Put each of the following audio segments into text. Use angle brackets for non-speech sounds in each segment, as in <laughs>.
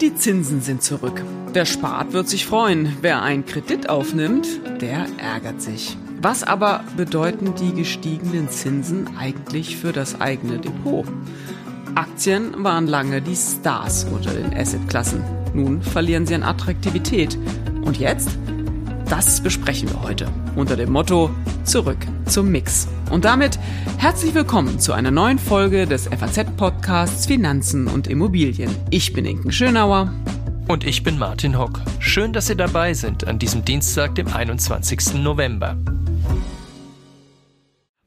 Die Zinsen sind zurück. Wer spart, wird sich freuen. Wer einen Kredit aufnimmt, der ärgert sich. Was aber bedeuten die gestiegenen Zinsen eigentlich für das eigene Depot? Aktien waren lange die Stars unter den Assetklassen. Nun verlieren sie an Attraktivität. Und jetzt? Das besprechen wir heute unter dem Motto Zurück zum Mix. Und damit herzlich willkommen zu einer neuen Folge des FAZ-Podcasts Finanzen und Immobilien. Ich bin Inken Schönauer. Und ich bin Martin Hock. Schön, dass Sie dabei sind an diesem Dienstag, dem 21. November.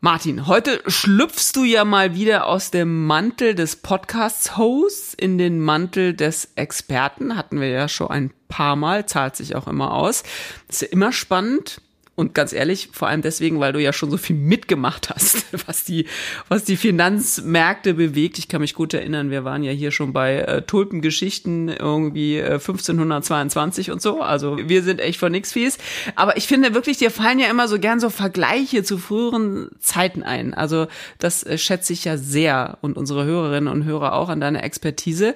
Martin, heute schlüpfst du ja mal wieder aus dem Mantel des Podcasts-Hosts in den Mantel des Experten. Hatten wir ja schon ein paar Mal, zahlt sich auch immer aus. Ist ja immer spannend. Und ganz ehrlich, vor allem deswegen, weil du ja schon so viel mitgemacht hast, <laughs> was die, was die Finanzmärkte bewegt. Ich kann mich gut erinnern, wir waren ja hier schon bei äh, Tulpengeschichten irgendwie äh, 1522 und so. Also wir sind echt von nix fies. Aber ich finde wirklich, dir fallen ja immer so gern so Vergleiche zu früheren Zeiten ein. Also das äh, schätze ich ja sehr und unsere Hörerinnen und Hörer auch an deiner Expertise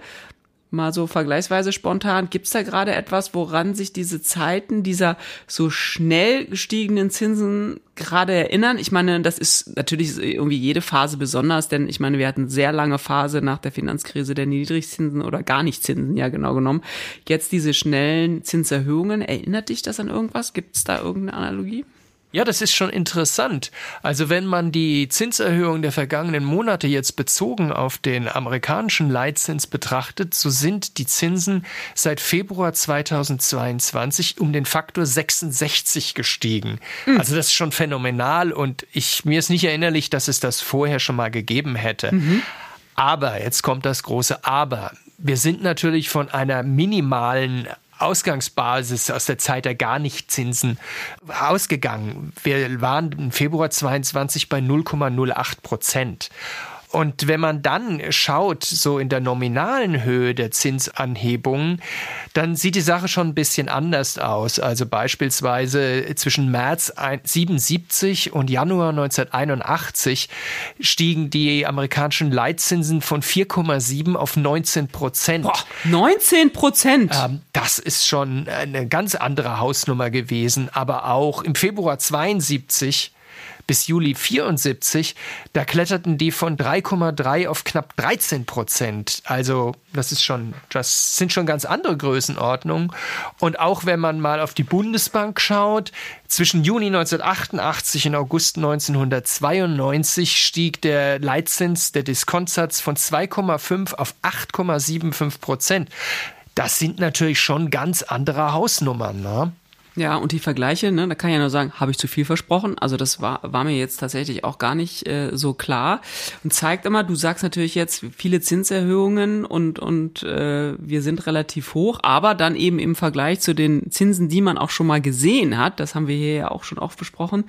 mal so vergleichsweise spontan, gibt's da gerade etwas, woran sich diese Zeiten dieser so schnell gestiegenen Zinsen gerade erinnern? Ich meine, das ist natürlich irgendwie jede Phase besonders, denn ich meine, wir hatten sehr lange Phase nach der Finanzkrise der Niedrigzinsen oder gar nicht Zinsen, ja genau genommen. Jetzt diese schnellen Zinserhöhungen, erinnert dich das an irgendwas? Gibt's da irgendeine Analogie? Ja, das ist schon interessant. Also wenn man die Zinserhöhung der vergangenen Monate jetzt bezogen auf den amerikanischen Leitzins betrachtet, so sind die Zinsen seit Februar 2022 um den Faktor 66 gestiegen. Mhm. Also das ist schon phänomenal und ich, mir ist nicht erinnerlich, dass es das vorher schon mal gegeben hätte. Mhm. Aber, jetzt kommt das große Aber. Wir sind natürlich von einer minimalen Ausgangsbasis aus der Zeit der Garnichtzinsen ausgegangen. Wir waren im Februar 22 bei 0,08 Prozent. Und wenn man dann schaut, so in der nominalen Höhe der Zinsanhebungen, dann sieht die Sache schon ein bisschen anders aus. Also beispielsweise zwischen März 77 und Januar 1981 stiegen die amerikanischen Leitzinsen von 4,7 auf 19 Prozent. 19 Prozent? Ähm, das ist schon eine ganz andere Hausnummer gewesen. Aber auch im Februar 72 bis Juli 74, da kletterten die von 3,3 auf knapp 13 Prozent. Also das ist schon, das sind schon ganz andere Größenordnungen. Und auch wenn man mal auf die Bundesbank schaut, zwischen Juni 1988 und August 1992 stieg der Leitzins, der Diskontsatz von 2,5 auf 8,75 Prozent. Das sind natürlich schon ganz andere Hausnummern. Ne? Ja, und die Vergleiche, ne, da kann ich ja nur sagen, habe ich zu viel versprochen. Also das war, war mir jetzt tatsächlich auch gar nicht äh, so klar. Und zeigt immer, du sagst natürlich jetzt viele Zinserhöhungen und, und äh, wir sind relativ hoch, aber dann eben im Vergleich zu den Zinsen, die man auch schon mal gesehen hat, das haben wir hier ja auch schon oft besprochen,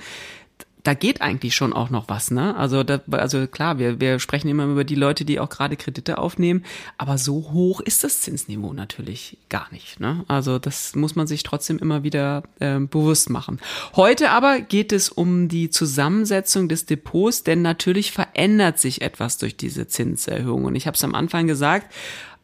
da geht eigentlich schon auch noch was, ne? Also, da, also klar, wir, wir sprechen immer über die Leute, die auch gerade Kredite aufnehmen, aber so hoch ist das Zinsniveau natürlich gar nicht, ne? Also das muss man sich trotzdem immer wieder äh, bewusst machen. Heute aber geht es um die Zusammensetzung des Depots, denn natürlich verändert sich etwas durch diese Zinserhöhung. Und ich habe es am Anfang gesagt,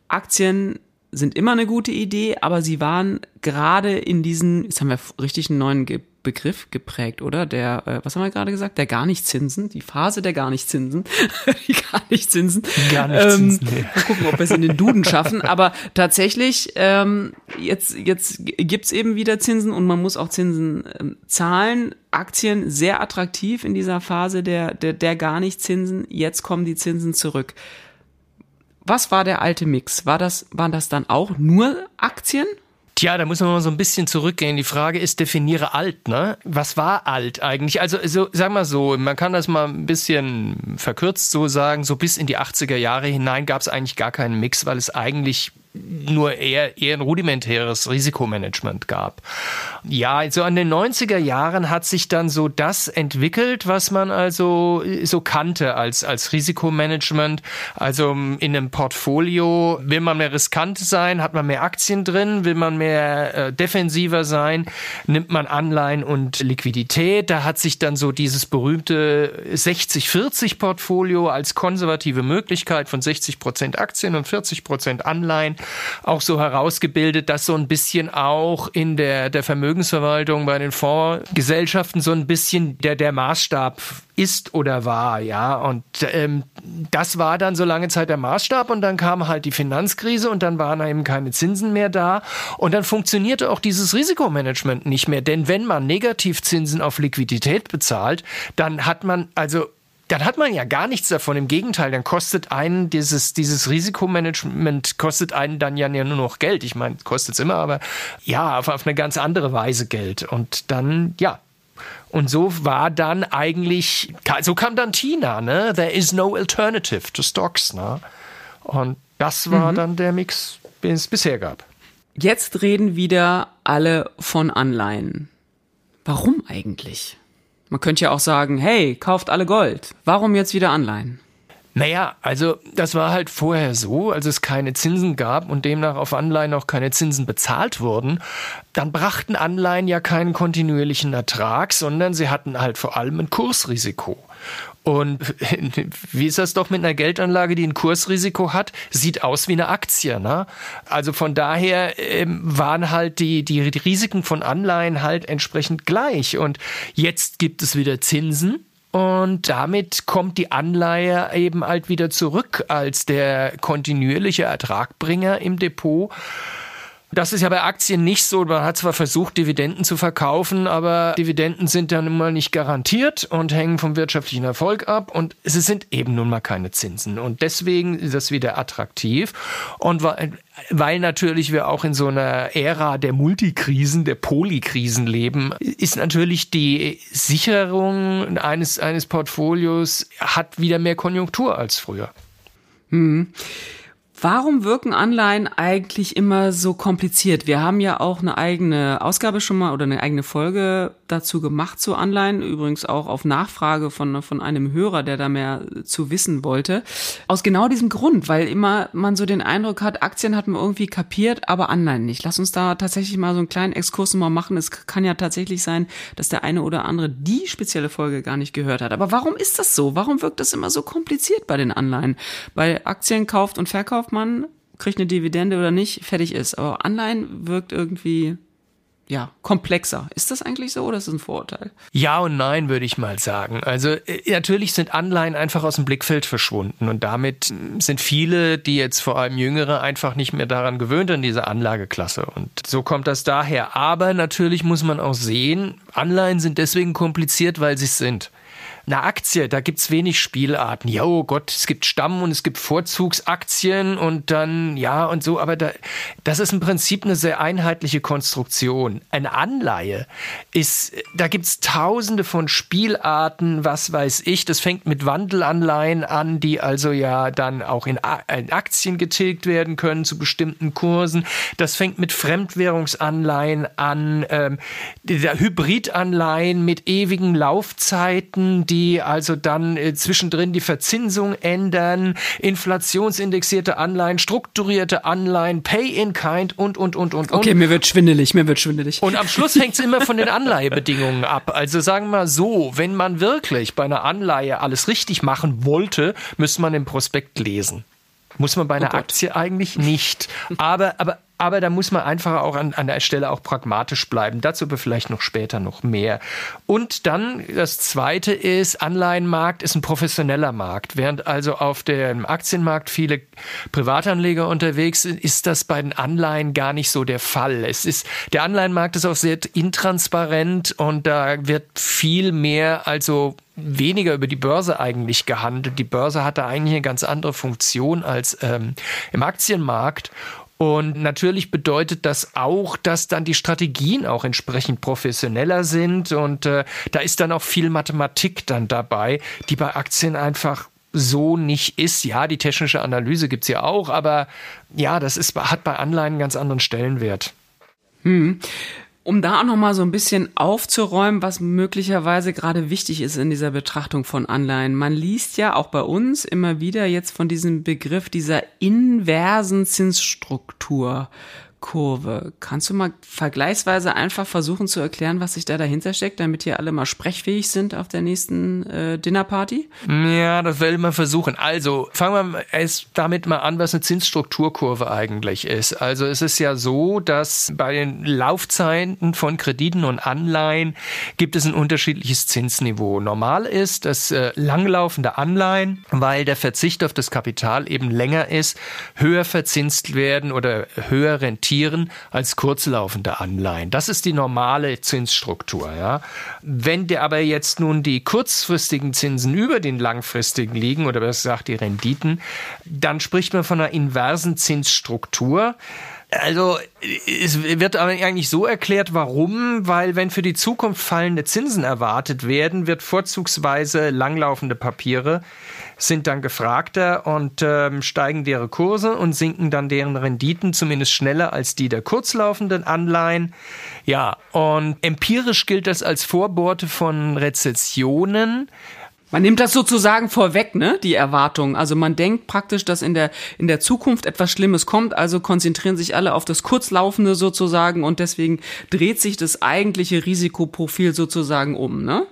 Aktien sind immer eine gute Idee, aber sie waren gerade in diesen, jetzt haben wir richtig einen neuen Begriff geprägt, oder? Der, äh, was haben wir gerade gesagt? Der gar nicht Zinsen, die Phase der gar nicht Zinsen, <laughs> die gar nicht Zinsen. Gar nicht Zinsen. Ähm, nee. Mal gucken, ob wir es in den Duden schaffen. Aber tatsächlich, ähm, jetzt, jetzt gibt's eben wieder Zinsen und man muss auch Zinsen ähm, zahlen. Aktien sehr attraktiv in dieser Phase der, der, der gar nicht Zinsen. Jetzt kommen die Zinsen zurück. Was war der alte Mix? War das, waren das dann auch nur Aktien? Tja, da muss man mal so ein bisschen zurückgehen. Die Frage ist, definiere alt, ne? Was war alt eigentlich? Also, so, sag mal so, man kann das mal ein bisschen verkürzt so sagen, so bis in die 80er Jahre hinein gab es eigentlich gar keinen Mix, weil es eigentlich nur eher, eher ein rudimentäres Risikomanagement gab. Ja, also an den 90er Jahren hat sich dann so das entwickelt, was man also so kannte als, als Risikomanagement. Also in einem Portfolio will man mehr riskant sein, hat man mehr Aktien drin, will man mehr äh, defensiver sein, nimmt man Anleihen und Liquidität. Da hat sich dann so dieses berühmte 60-40 Portfolio als konservative Möglichkeit von 60 Prozent Aktien und 40 Prozent Anleihen auch so herausgebildet, dass so ein bisschen auch in der, der Vermögensverwaltung bei den Fondsgesellschaften so ein bisschen der, der Maßstab ist oder war, ja. Und ähm, das war dann so lange Zeit der Maßstab und dann kam halt die Finanzkrise und dann waren eben keine Zinsen mehr da und dann funktionierte auch dieses Risikomanagement nicht mehr. Denn wenn man Negativzinsen auf Liquidität bezahlt, dann hat man also dann hat man ja gar nichts davon. Im Gegenteil, dann kostet einen dieses, dieses Risikomanagement kostet einen dann ja nur noch Geld. Ich meine, kostet es immer, aber ja, auf, auf eine ganz andere Weise Geld. Und dann, ja, und so war dann eigentlich, so kam dann Tina, ne? There is no alternative to stocks, ne? Und das war mhm. dann der Mix, den es bisher gab. Jetzt reden wieder alle von Anleihen. Warum eigentlich? Man könnte ja auch sagen, hey, kauft alle Gold. Warum jetzt wieder Anleihen? Naja, also das war halt vorher so, als es keine Zinsen gab und demnach auf Anleihen auch keine Zinsen bezahlt wurden, dann brachten Anleihen ja keinen kontinuierlichen Ertrag, sondern sie hatten halt vor allem ein Kursrisiko. Und <laughs> wie ist das doch mit einer Geldanlage, die ein Kursrisiko hat? Sieht aus wie eine Aktie. Ne? Also von daher ähm, waren halt die, die, die Risiken von Anleihen halt entsprechend gleich. Und jetzt gibt es wieder Zinsen. Und damit kommt die Anleihe eben halt wieder zurück als der kontinuierliche Ertragbringer im Depot. Das ist ja bei Aktien nicht so. Man hat zwar versucht, Dividenden zu verkaufen, aber Dividenden sind nun mal nicht garantiert und hängen vom wirtschaftlichen Erfolg ab und es sind eben nun mal keine Zinsen. Und deswegen ist das wieder attraktiv. Und weil, natürlich wir auch in so einer Ära der Multikrisen, der Polykrisen leben, ist natürlich die Sicherung eines, eines Portfolios hat wieder mehr Konjunktur als früher. Hm. Warum wirken Anleihen eigentlich immer so kompliziert? Wir haben ja auch eine eigene Ausgabe schon mal oder eine eigene Folge dazu gemacht zu Anleihen, übrigens auch auf Nachfrage von, von einem Hörer, der da mehr zu wissen wollte. Aus genau diesem Grund, weil immer man so den Eindruck hat, Aktien hat man irgendwie kapiert, aber Anleihen nicht. Lass uns da tatsächlich mal so einen kleinen Exkurs mal machen. Es kann ja tatsächlich sein, dass der eine oder andere die spezielle Folge gar nicht gehört hat. Aber warum ist das so? Warum wirkt das immer so kompliziert bei den Anleihen? Bei Aktien kauft und verkauft man, kriegt eine Dividende oder nicht, fertig ist. Aber Anleihen wirkt irgendwie ja, komplexer. Ist das eigentlich so oder ist das ein Vorurteil? Ja und nein, würde ich mal sagen. Also äh, natürlich sind Anleihen einfach aus dem Blickfeld verschwunden und damit sind viele, die jetzt vor allem Jüngere, einfach nicht mehr daran gewöhnt an diese Anlageklasse. Und so kommt das daher. Aber natürlich muss man auch sehen, Anleihen sind deswegen kompliziert, weil sie es sind eine Aktie, da gibt's wenig Spielarten. Ja, oh Gott, es gibt Stamm und es gibt Vorzugsaktien und dann, ja, und so, aber da, das ist im Prinzip eine sehr einheitliche Konstruktion. Eine Anleihe ist, da gibt's tausende von Spielarten, was weiß ich. Das fängt mit Wandelanleihen an, die also ja dann auch in, in Aktien getilgt werden können zu bestimmten Kursen. Das fängt mit Fremdwährungsanleihen an, ähm, Hybridanleihen mit ewigen Laufzeiten, die also dann äh, zwischendrin die Verzinsung ändern, inflationsindexierte Anleihen, strukturierte Anleihen, Pay-in-Kind und, und, und, und. Okay, mir wird schwindelig, mir wird schwindelig. Und am Schluss hängt es immer von den Anleihebedingungen ab. Also sagen wir mal so, wenn man wirklich bei einer Anleihe alles richtig machen wollte, müsste man den Prospekt lesen. Muss man bei einer oh Aktie eigentlich nicht. Aber, aber aber da muss man einfach auch an, an der Stelle auch pragmatisch bleiben. Dazu aber vielleicht noch später noch mehr. Und dann das zweite ist, Anleihenmarkt ist ein professioneller Markt. Während also auf dem Aktienmarkt viele Privatanleger unterwegs sind, ist das bei den Anleihen gar nicht so der Fall. Es ist, der Anleihenmarkt ist auch sehr intransparent und da wird viel mehr, also weniger über die Börse eigentlich gehandelt. Die Börse hat da eigentlich eine ganz andere Funktion als ähm, im Aktienmarkt. Und natürlich bedeutet das auch, dass dann die Strategien auch entsprechend professioneller sind und äh, da ist dann auch viel Mathematik dann dabei, die bei Aktien einfach so nicht ist. Ja, die technische Analyse gibt's ja auch, aber ja, das ist, hat bei Anleihen einen ganz anderen Stellenwert. Hm. Um da auch noch mal so ein bisschen aufzuräumen, was möglicherweise gerade wichtig ist in dieser Betrachtung von Anleihen. Man liest ja auch bei uns immer wieder jetzt von diesem Begriff dieser inversen Zinsstruktur. Kurve. Kannst du mal vergleichsweise einfach versuchen zu erklären, was sich da dahinter steckt, damit hier alle mal sprechfähig sind auf der nächsten äh, Dinnerparty? Ja, das will man versuchen. Also fangen wir erst damit mal an, was eine Zinsstrukturkurve eigentlich ist. Also es ist ja so, dass bei den Laufzeiten von Krediten und Anleihen gibt es ein unterschiedliches Zinsniveau. Normal ist, dass äh, langlaufende Anleihen, weil der Verzicht auf das Kapital eben länger ist, höher verzinst werden oder höher rentieren investieren als kurzlaufende Anleihen. Das ist die normale Zinsstruktur. Ja. Wenn der aber jetzt nun die kurzfristigen Zinsen über den langfristigen liegen, oder besser gesagt die Renditen, dann spricht man von einer inversen Zinsstruktur. Also es wird aber eigentlich so erklärt, warum, weil wenn für die Zukunft fallende Zinsen erwartet werden, wird vorzugsweise langlaufende Papiere sind dann gefragter und ähm, steigen deren Kurse und sinken dann deren Renditen zumindest schneller als die der kurzlaufenden Anleihen. Ja, und empirisch gilt das als Vorbote von Rezessionen. Man nimmt das sozusagen vorweg, ne, die Erwartungen. Also man denkt praktisch, dass in der, in der Zukunft etwas Schlimmes kommt, also konzentrieren sich alle auf das Kurzlaufende sozusagen und deswegen dreht sich das eigentliche Risikoprofil sozusagen um, ne?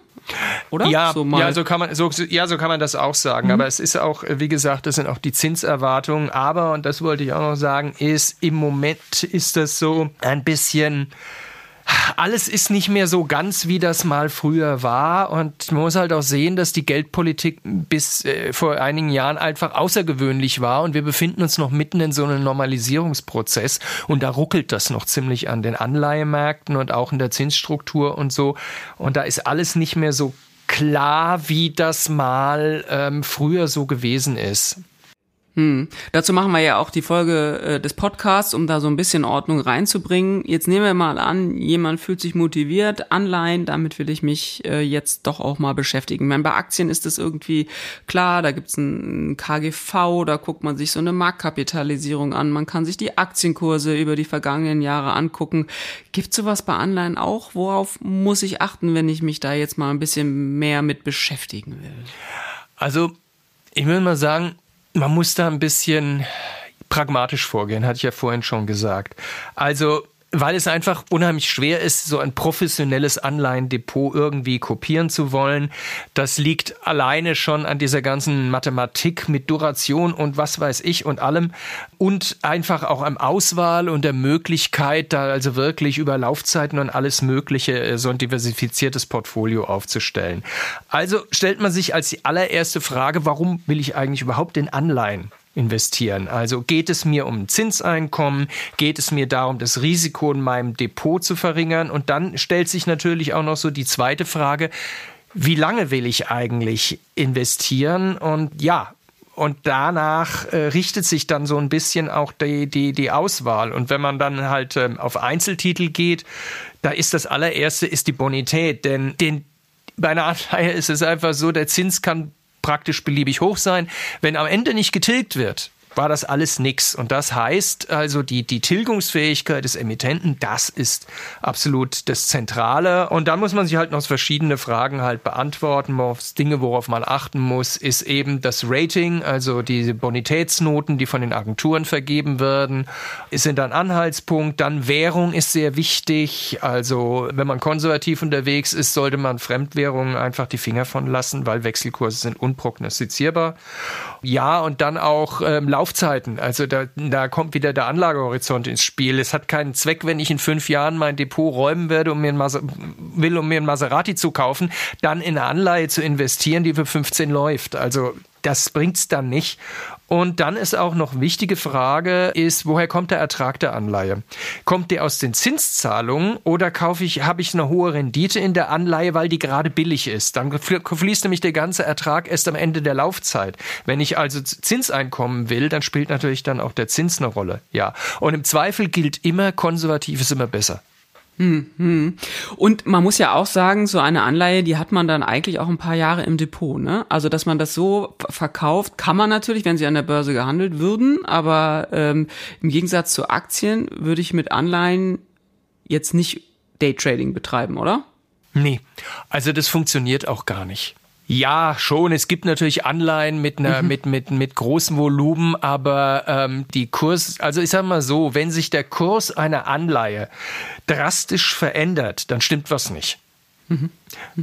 Oder? Ja, so ja, so kann man, so, ja, so kann man das auch sagen. Mhm. Aber es ist auch, wie gesagt, das sind auch die Zinserwartungen. Aber, und das wollte ich auch noch sagen, ist im Moment ist das so ein bisschen, alles ist nicht mehr so ganz, wie das mal früher war. Und man muss halt auch sehen, dass die Geldpolitik bis äh, vor einigen Jahren einfach außergewöhnlich war. Und wir befinden uns noch mitten in so einem Normalisierungsprozess. Und da ruckelt das noch ziemlich an den Anleihemärkten und auch in der Zinsstruktur und so. Und da ist alles nicht mehr so klar, wie das mal ähm, früher so gewesen ist. Hm. Dazu machen wir ja auch die Folge äh, des Podcasts, um da so ein bisschen Ordnung reinzubringen. Jetzt nehmen wir mal an, jemand fühlt sich motiviert, Anleihen, damit will ich mich äh, jetzt doch auch mal beschäftigen. meine, bei Aktien ist es irgendwie klar, da gibt's ein KGV, da guckt man sich so eine Marktkapitalisierung an, man kann sich die Aktienkurse über die vergangenen Jahre angucken. Gibt sowas bei Anleihen auch? Worauf muss ich achten, wenn ich mich da jetzt mal ein bisschen mehr mit beschäftigen will? Also, ich will mal sagen, man muss da ein bisschen pragmatisch vorgehen, hatte ich ja vorhin schon gesagt. Also weil es einfach unheimlich schwer ist, so ein professionelles Anleihendepot irgendwie kopieren zu wollen. Das liegt alleine schon an dieser ganzen Mathematik mit Duration und was weiß ich und allem und einfach auch am Auswahl und der Möglichkeit, da also wirklich über Laufzeiten und alles Mögliche äh, so ein diversifiziertes Portfolio aufzustellen. Also stellt man sich als die allererste Frage, warum will ich eigentlich überhaupt in Anleihen investieren. Also geht es mir um Zinseinkommen, geht es mir darum, das Risiko in meinem Depot zu verringern und dann stellt sich natürlich auch noch so die zweite Frage, wie lange will ich eigentlich investieren und ja, und danach äh, richtet sich dann so ein bisschen auch die, die, die Auswahl. Und wenn man dann halt ähm, auf Einzeltitel geht, da ist das allererste ist die Bonität. Denn den, bei einer Anleihe ist es einfach so, der Zins kann praktisch beliebig hoch sein. Wenn am Ende nicht getilgt wird, war das alles nix. Und das heißt also, die, die Tilgungsfähigkeit des Emittenten, das ist absolut das Zentrale. Und dann muss man sich halt noch verschiedene Fragen halt beantworten. Dinge, worauf man achten muss, ist eben das Rating, also diese Bonitätsnoten, die von den Agenturen vergeben werden, sind ein Anhaltspunkt. Dann Währung ist sehr wichtig. Also, wenn man konservativ unterwegs ist, sollte man Fremdwährungen einfach die Finger von lassen, weil Wechselkurse sind unprognostizierbar. Ja, und dann auch ähm, Laufzeiten. Also da, da kommt wieder der Anlagehorizont ins Spiel. Es hat keinen Zweck, wenn ich in fünf Jahren mein Depot räumen werde, um mir ein will, um mir ein Maserati zu kaufen, dann in eine Anleihe zu investieren, die für 15 läuft. Also das bringt's dann nicht. Und dann ist auch noch wichtige Frage ist, woher kommt der Ertrag der Anleihe? Kommt der aus den Zinszahlungen oder kaufe ich, habe ich eine hohe Rendite in der Anleihe, weil die gerade billig ist? Dann fließt nämlich der ganze Ertrag erst am Ende der Laufzeit. Wenn ich also Zinseinkommen will, dann spielt natürlich dann auch der Zins eine Rolle. Ja. Und im Zweifel gilt immer, konservativ ist immer besser. Mhm. Und man muss ja auch sagen, so eine Anleihe, die hat man dann eigentlich auch ein paar Jahre im Depot. Ne? Also, dass man das so verkauft, kann man natürlich, wenn sie an der Börse gehandelt würden. Aber ähm, im Gegensatz zu Aktien würde ich mit Anleihen jetzt nicht Daytrading betreiben, oder? Nee, also das funktioniert auch gar nicht. Ja, schon. Es gibt natürlich Anleihen mit einer, mhm. mit, mit, mit großem Volumen, aber ähm, die Kurs, also ich sag mal so, wenn sich der Kurs einer Anleihe drastisch verändert, dann stimmt was nicht. Mhm.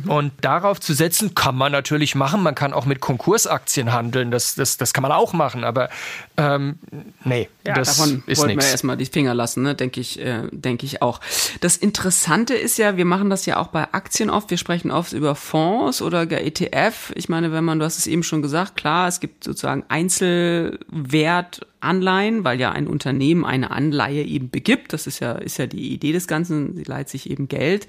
Und darauf zu setzen, kann man natürlich machen. Man kann auch mit Konkursaktien handeln. Das, das, das kann man auch machen. Aber ähm, nee, ja, das davon ist wollten nichts. wir erstmal die Finger lassen, ne? denke ich, äh, denke ich auch. Das Interessante ist ja, wir machen das ja auch bei Aktien oft. Wir sprechen oft über Fonds oder gar ETF. Ich meine, wenn man, du hast es eben schon gesagt, klar, es gibt sozusagen Einzelwertanleihen, weil ja ein Unternehmen eine Anleihe eben begibt. Das ist ja, ist ja die Idee des Ganzen. Sie leiht sich eben Geld.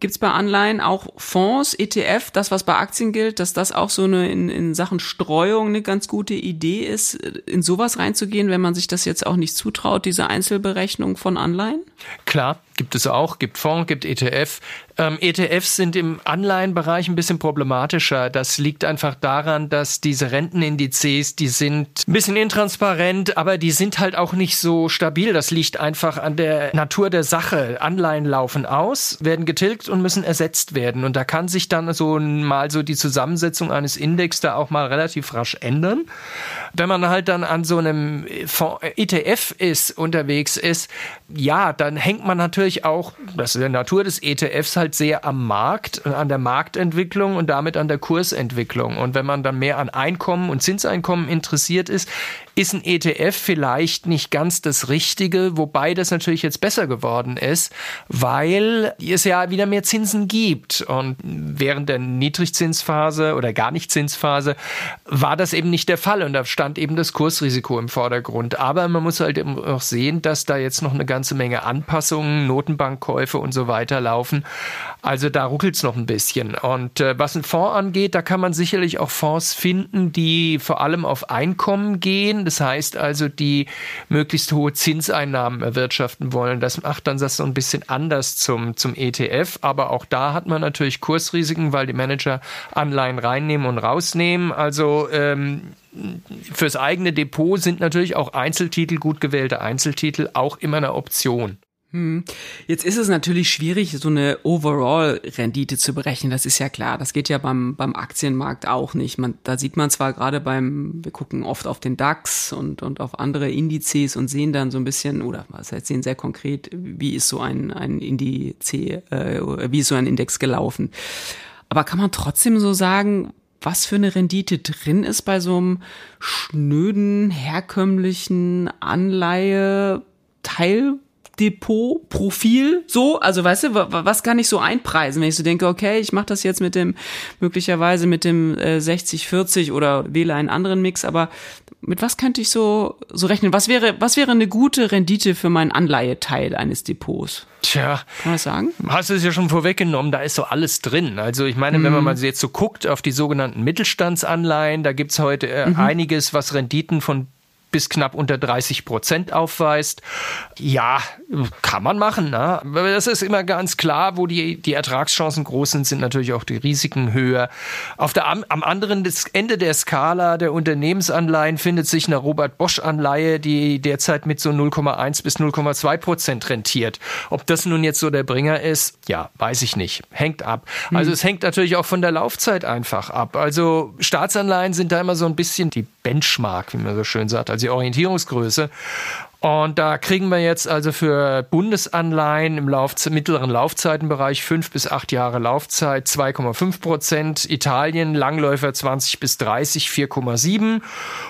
Gibt es bei Anleihen auch Fonds, ETF, das, was bei Aktien gilt, dass das auch so eine in, in Sachen Streuung eine ganz gute Idee ist, in sowas reinzugehen, wenn man sich das jetzt auch nicht zutraut, diese Einzelberechnung von Anleihen? Klar, gibt es auch, gibt Fonds, gibt ETF. Ähm, ETFs sind im Anleihenbereich ein bisschen problematischer. Das liegt einfach daran, dass diese Rentenindizes, die sind ein bisschen intransparent, aber die sind halt auch nicht so stabil. Das liegt einfach an der Natur der Sache. Anleihen laufen aus, werden getilgt und müssen ersetzt werden. Und da kann sich dann so mal so die Zusammensetzung eines Index da auch mal relativ rasch ändern. Wenn man halt dann an so einem ETF ist, unterwegs ist, ja, dann hängt man natürlich auch, das ist die Natur des ETFs, halt sehr am Markt, an der Marktentwicklung und damit an der Kursentwicklung. Und wenn man dann mehr an Einkommen und Zinseinkommen interessiert ist, ist ein ETF vielleicht nicht ganz das Richtige, wobei das natürlich jetzt besser geworden ist, weil es ja wieder mehr Zinsen gibt. Und während der Niedrigzinsphase oder gar nicht Zinsphase war das eben nicht der Fall und da stand eben das Kursrisiko im Vordergrund. Aber man muss halt eben auch sehen, dass da jetzt noch eine ganze Menge Anpassungen, Notenbankkäufe und so weiter laufen. Also da ruckelt es noch ein bisschen. Und äh, was einen Fonds angeht, da kann man sicherlich auch Fonds finden, die vor allem auf Einkommen gehen. Das heißt also, die möglichst hohe Zinseinnahmen erwirtschaften wollen. Das macht dann das so ein bisschen anders zum, zum ETF. Aber auch da hat man natürlich Kursrisiken, weil die Manager Anleihen reinnehmen und rausnehmen. Also ähm, fürs eigene Depot sind natürlich auch Einzeltitel, gut gewählte Einzeltitel, auch immer eine Option. Hm. Jetzt ist es natürlich schwierig, so eine Overall-Rendite zu berechnen. Das ist ja klar. Das geht ja beim, beim Aktienmarkt auch nicht. Man, da sieht man zwar gerade beim, wir gucken oft auf den DAX und, und auf andere Indizes und sehen dann so ein bisschen, oder was heißt sehen sehr konkret, wie ist so ein, ein Indiz, äh, wie ist so ein Index gelaufen. Aber kann man trotzdem so sagen, was für eine Rendite drin ist bei so einem schnöden, herkömmlichen Anleihe Teil Depot, Profil, so, also weißt du, was kann ich so einpreisen, wenn ich so denke, okay, ich mache das jetzt mit dem, möglicherweise mit dem äh, 60-40 oder wähle einen anderen Mix, aber mit was könnte ich so, so rechnen? Was wäre, was wäre eine gute Rendite für meinen Anleiheteil eines Depots? Tja, kann man das sagen? Hast du es ja schon vorweggenommen, da ist so alles drin. Also ich meine, mhm. wenn man mhm. mal jetzt so guckt auf die sogenannten Mittelstandsanleihen, da gibt's heute äh, mhm. einiges, was Renditen von bis knapp unter 30 Prozent aufweist. Ja, kann man machen. Ne? Aber das ist immer ganz klar, wo die, die Ertragschancen groß sind, sind natürlich auch die Risiken höher. Auf der, am, am anderen Ende der Skala der Unternehmensanleihen findet sich eine Robert-Bosch-Anleihe, die derzeit mit so 0,1 bis 0,2 Prozent rentiert. Ob das nun jetzt so der Bringer ist, ja, weiß ich nicht. Hängt ab. Also hm. es hängt natürlich auch von der Laufzeit einfach ab. Also Staatsanleihen sind da immer so ein bisschen die Benchmark, wie man so schön sagt, also die Orientierungsgröße. Und da kriegen wir jetzt also für Bundesanleihen im Lauf mittleren Laufzeitenbereich fünf bis acht Jahre Laufzeit 2,5 Prozent. Italien Langläufer 20 bis 30 4,7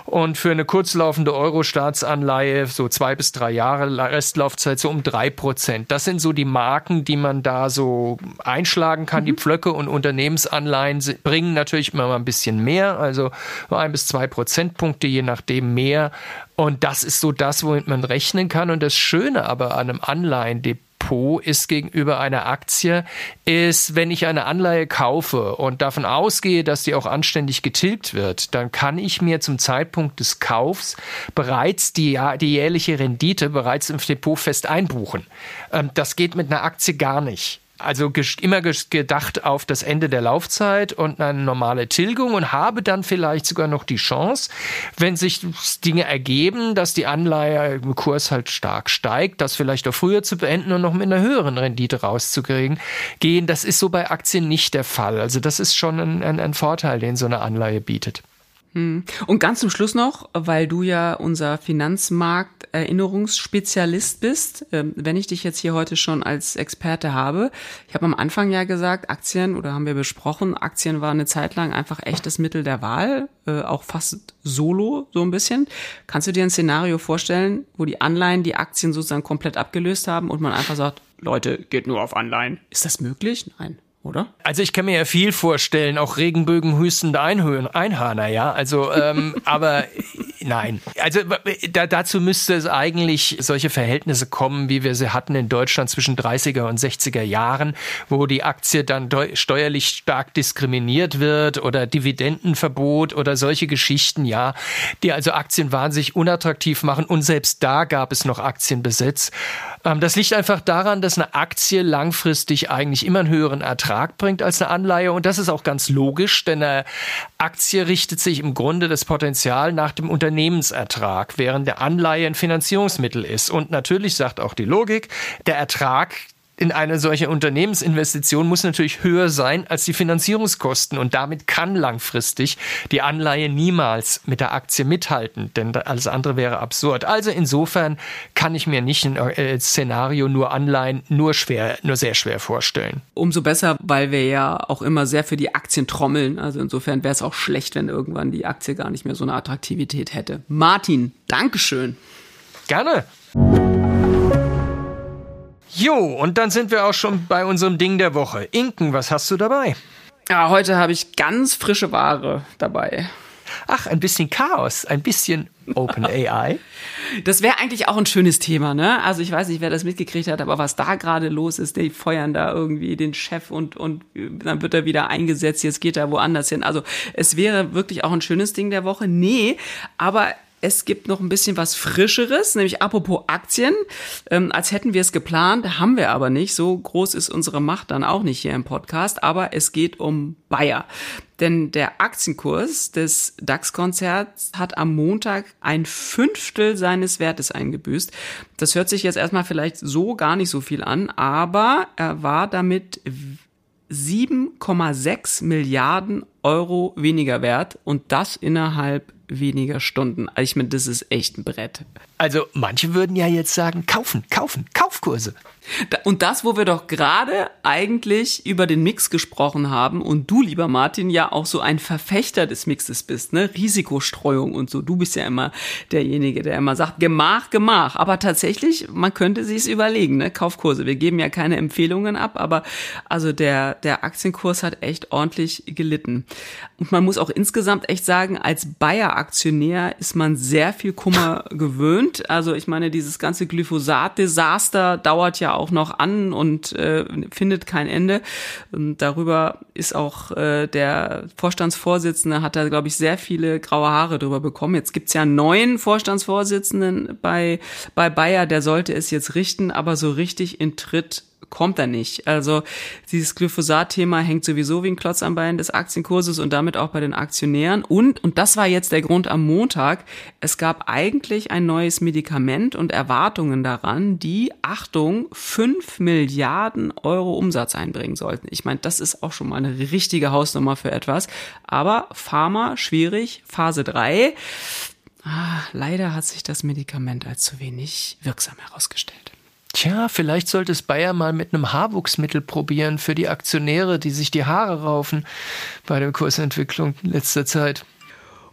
und für eine kurzlaufende Euro-Staatsanleihe so zwei bis drei Jahre Restlaufzeit so um drei Prozent. Das sind so die Marken, die man da so einschlagen kann. Mhm. Die Pflöcke und Unternehmensanleihen bringen natürlich immer mal ein bisschen mehr, also ein bis zwei Prozentpunkte je nachdem mehr und das ist so das, womit man rechnen kann. Und das Schöne aber an einem Anleihendepot Depot ist gegenüber einer Aktie, ist, wenn ich eine Anleihe kaufe und davon ausgehe, dass die auch anständig getilgt wird, dann kann ich mir zum Zeitpunkt des Kaufs bereits die, die jährliche Rendite bereits im Depot fest einbuchen. Ähm, das geht mit einer Aktie gar nicht also immer gedacht auf das Ende der Laufzeit und eine normale Tilgung und habe dann vielleicht sogar noch die Chance, wenn sich Dinge ergeben, dass die Anleihe im Kurs halt stark steigt, das vielleicht auch früher zu beenden und noch mit einer höheren Rendite rauszukriegen, gehen. Das ist so bei Aktien nicht der Fall. Also das ist schon ein, ein, ein Vorteil, den so eine Anleihe bietet. Hm. Und ganz zum Schluss noch, weil du ja unser Finanzmarkt-Erinnerungsspezialist bist, ähm, wenn ich dich jetzt hier heute schon als Experte habe. Ich habe am Anfang ja gesagt, Aktien oder haben wir besprochen, Aktien waren eine Zeit lang einfach echtes Mittel der Wahl, äh, auch fast solo so ein bisschen. Kannst du dir ein Szenario vorstellen, wo die Anleihen die Aktien sozusagen komplett abgelöst haben und man einfach sagt, Leute, geht nur auf Anleihen. Ist das möglich? Nein oder? Also ich kann mir ja viel vorstellen, auch Regenbögen hüstende Einhörner, ja. Also, ähm, <laughs> aber nein. Also da, dazu müsste es eigentlich solche Verhältnisse kommen, wie wir sie hatten in Deutschland zwischen 30er und 60er Jahren, wo die Aktie dann steuerlich stark diskriminiert wird oder Dividendenverbot oder solche Geschichten, ja, die also Aktien wahnsinnig unattraktiv machen und selbst da gab es noch Aktienbesitz. Ähm, das liegt einfach daran, dass eine Aktie langfristig eigentlich immer einen höheren Ertrag bringt als eine Anleihe. Und das ist auch ganz logisch, denn eine Aktie richtet sich im Grunde das Potenzial nach dem Unternehmensertrag, während der Anleihe ein Finanzierungsmittel ist. Und natürlich sagt auch die Logik, der Ertrag in eine solche Unternehmensinvestition muss natürlich höher sein als die Finanzierungskosten und damit kann langfristig die Anleihe niemals mit der Aktie mithalten, denn alles andere wäre absurd. Also insofern kann ich mir nicht ein äh, Szenario nur Anleihen nur schwer, nur sehr schwer vorstellen. Umso besser, weil wir ja auch immer sehr für die Aktien trommeln. Also insofern wäre es auch schlecht, wenn irgendwann die Aktie gar nicht mehr so eine Attraktivität hätte. Martin, Dankeschön. Gerne. Jo, und dann sind wir auch schon bei unserem Ding der Woche. Inken, was hast du dabei? Ja, heute habe ich ganz frische Ware dabei. Ach, ein bisschen Chaos, ein bisschen Open AI. <laughs> Das wäre eigentlich auch ein schönes Thema, ne? Also ich weiß nicht, wer das mitgekriegt hat, aber was da gerade los ist, die feuern da irgendwie den Chef und, und dann wird er wieder eingesetzt, jetzt geht er woanders hin. Also es wäre wirklich auch ein schönes Ding der Woche. Nee, aber es gibt noch ein bisschen was Frischeres, nämlich apropos Aktien. Ähm, als hätten wir es geplant, haben wir aber nicht. So groß ist unsere Macht dann auch nicht hier im Podcast. Aber es geht um Bayer. Denn der Aktienkurs des DAX-Konzerts hat am Montag ein Fünftel seines Wertes eingebüßt. Das hört sich jetzt erstmal vielleicht so gar nicht so viel an, aber er war damit 7,6 Milliarden Euro weniger wert und das innerhalb weniger Stunden. Also ich meine, das ist echt ein Brett. Also manche würden ja jetzt sagen, kaufen, kaufen, Kaufkurse. Und das, wo wir doch gerade eigentlich über den Mix gesprochen haben und du, lieber Martin, ja auch so ein Verfechter des Mixes bist, ne? Risikostreuung und so. Du bist ja immer derjenige, der immer sagt, Gemach, Gemach. Aber tatsächlich, man könnte sich's überlegen, ne? Kaufkurse. Wir geben ja keine Empfehlungen ab, aber also der, der Aktienkurs hat echt ordentlich gelitten. Und man muss auch insgesamt echt sagen, als Bayer-Aktionär ist man sehr viel Kummer gewöhnt. Also ich meine, dieses ganze Glyphosat-Desaster dauert ja auch noch an und äh, findet kein Ende. Und darüber ist auch äh, der Vorstandsvorsitzende, hat da, glaube ich, sehr viele graue Haare drüber bekommen. Jetzt gibt's ja einen neuen Vorstandsvorsitzenden bei, bei Bayer, der sollte es jetzt richten, aber so richtig in Tritt kommt er nicht. Also dieses Glyphosat-Thema hängt sowieso wie ein Klotz am Bein des Aktienkurses und damit auch bei den Aktionären. Und, und das war jetzt der Grund am Montag, es gab eigentlich ein neues Medikament und Erwartungen daran, die, Achtung, fünf Milliarden Euro Umsatz einbringen sollten. Ich meine, das ist auch schon mal eine richtige Hausnummer für etwas. Aber Pharma, schwierig, Phase drei. Ah, leider hat sich das Medikament als zu wenig wirksam herausgestellt. Tja, vielleicht sollte es Bayer mal mit einem Haarwuchsmittel probieren für die Aktionäre, die sich die Haare raufen bei der Kursentwicklung letzter Zeit.